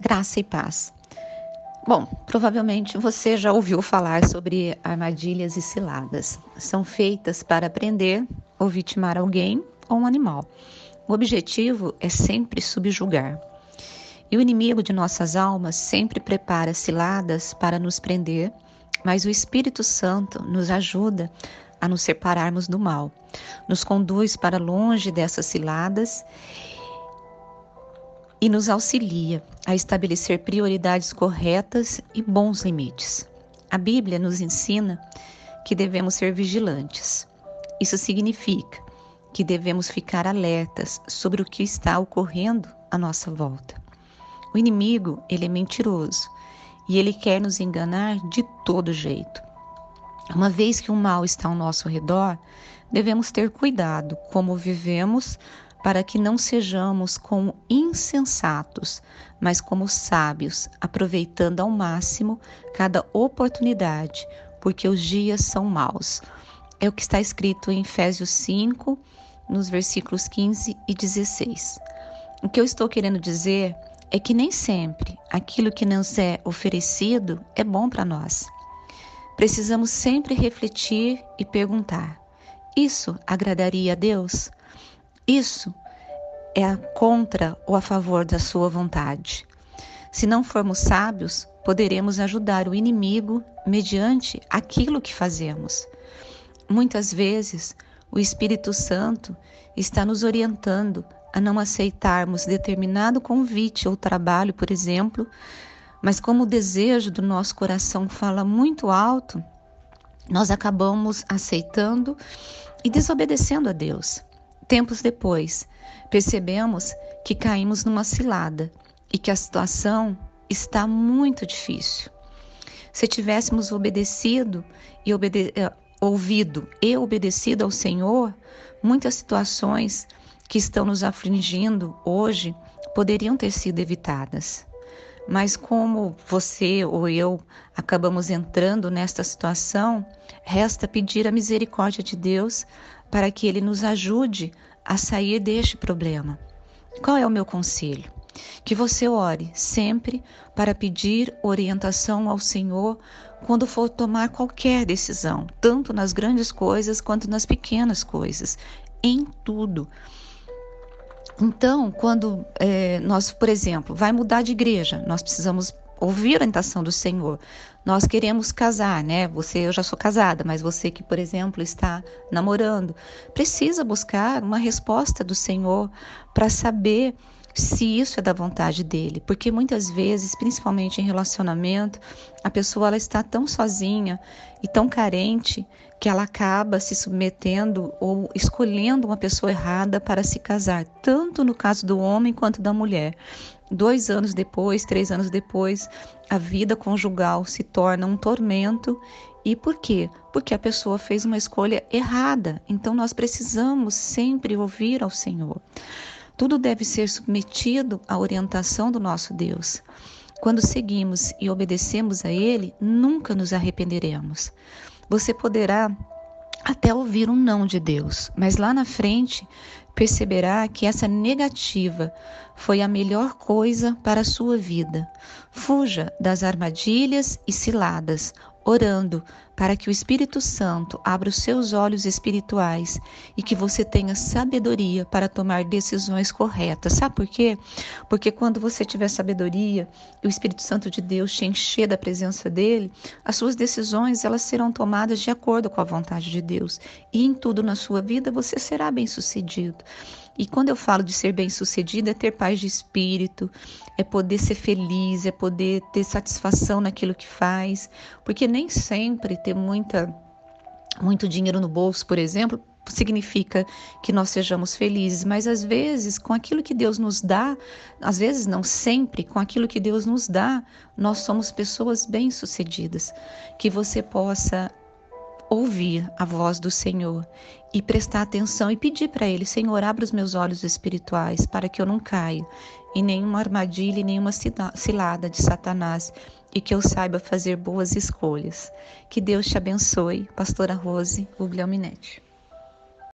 Graça e paz. Bom, provavelmente você já ouviu falar sobre armadilhas e ciladas. São feitas para prender ou vitimar alguém ou um animal. O objetivo é sempre subjugar. E o inimigo de nossas almas sempre prepara ciladas para nos prender, mas o Espírito Santo nos ajuda a nos separarmos do mal, nos conduz para longe dessas ciladas e nos auxilia a estabelecer prioridades corretas e bons limites. A Bíblia nos ensina que devemos ser vigilantes. Isso significa que devemos ficar alertas sobre o que está ocorrendo à nossa volta. O inimigo, ele é mentiroso e ele quer nos enganar de todo jeito. Uma vez que o mal está ao nosso redor, devemos ter cuidado como vivemos para que não sejamos como insensatos, mas como sábios, aproveitando ao máximo cada oportunidade, porque os dias são maus. É o que está escrito em Efésios 5, nos versículos 15 e 16. O que eu estou querendo dizer é que nem sempre aquilo que nos é oferecido é bom para nós. Precisamos sempre refletir e perguntar: isso agradaria a Deus? Isso é contra ou a favor da sua vontade. Se não formos sábios, poderemos ajudar o inimigo mediante aquilo que fazemos. Muitas vezes, o Espírito Santo está nos orientando a não aceitarmos determinado convite ou trabalho, por exemplo, mas como o desejo do nosso coração fala muito alto, nós acabamos aceitando e desobedecendo a Deus. Tempos depois, percebemos que caímos numa cilada e que a situação está muito difícil. Se tivéssemos obedecido e obede eh, ouvido e obedecido ao Senhor, muitas situações que estão nos afligindo hoje poderiam ter sido evitadas. Mas como você ou eu acabamos entrando nesta situação, resta pedir a misericórdia de Deus para que Ele nos ajude a sair deste problema. Qual é o meu conselho? Que você ore sempre para pedir orientação ao Senhor quando for tomar qualquer decisão, tanto nas grandes coisas quanto nas pequenas coisas, em tudo. Então, quando é, nós, por exemplo, vai mudar de igreja, nós precisamos ouvir a orientação do Senhor. Nós queremos casar, né? Você, eu já sou casada, mas você que, por exemplo, está namorando, precisa buscar uma resposta do Senhor para saber se isso é da vontade dele, porque muitas vezes, principalmente em relacionamento, a pessoa ela está tão sozinha e tão carente que ela acaba se submetendo ou escolhendo uma pessoa errada para se casar, tanto no caso do homem quanto da mulher. Dois anos depois, três anos depois, a vida conjugal se torna um tormento. E por quê? Porque a pessoa fez uma escolha errada. Então nós precisamos sempre ouvir ao Senhor. Tudo deve ser submetido à orientação do nosso Deus. Quando seguimos e obedecemos a Ele, nunca nos arrependeremos. Você poderá até ouvir um não de Deus, mas lá na frente perceberá que essa negativa foi a melhor coisa para a sua vida. Fuja das armadilhas e ciladas, orando para que o Espírito Santo abra os seus olhos espirituais e que você tenha sabedoria para tomar decisões corretas. Sabe por quê? Porque quando você tiver sabedoria e o Espírito Santo de Deus te encher da presença dele, as suas decisões elas serão tomadas de acordo com a vontade de Deus e em tudo na sua vida você será bem-sucedido. E quando eu falo de ser bem-sucedido, é ter paz de espírito, é poder ser feliz, é poder ter satisfação naquilo que faz, porque nem sempre ter muita muito dinheiro no bolso, por exemplo, significa que nós sejamos felizes, mas às vezes com aquilo que Deus nos dá, às vezes não sempre, com aquilo que Deus nos dá, nós somos pessoas bem-sucedidas. Que você possa ouvir a voz do Senhor e prestar atenção e pedir para Ele: Senhor, abra os meus olhos espirituais para que eu não caia em nenhuma armadilha e nenhuma cilada de Satanás e que eu saiba fazer boas escolhas. Que Deus te abençoe, Pastora Rose Guglielminetti.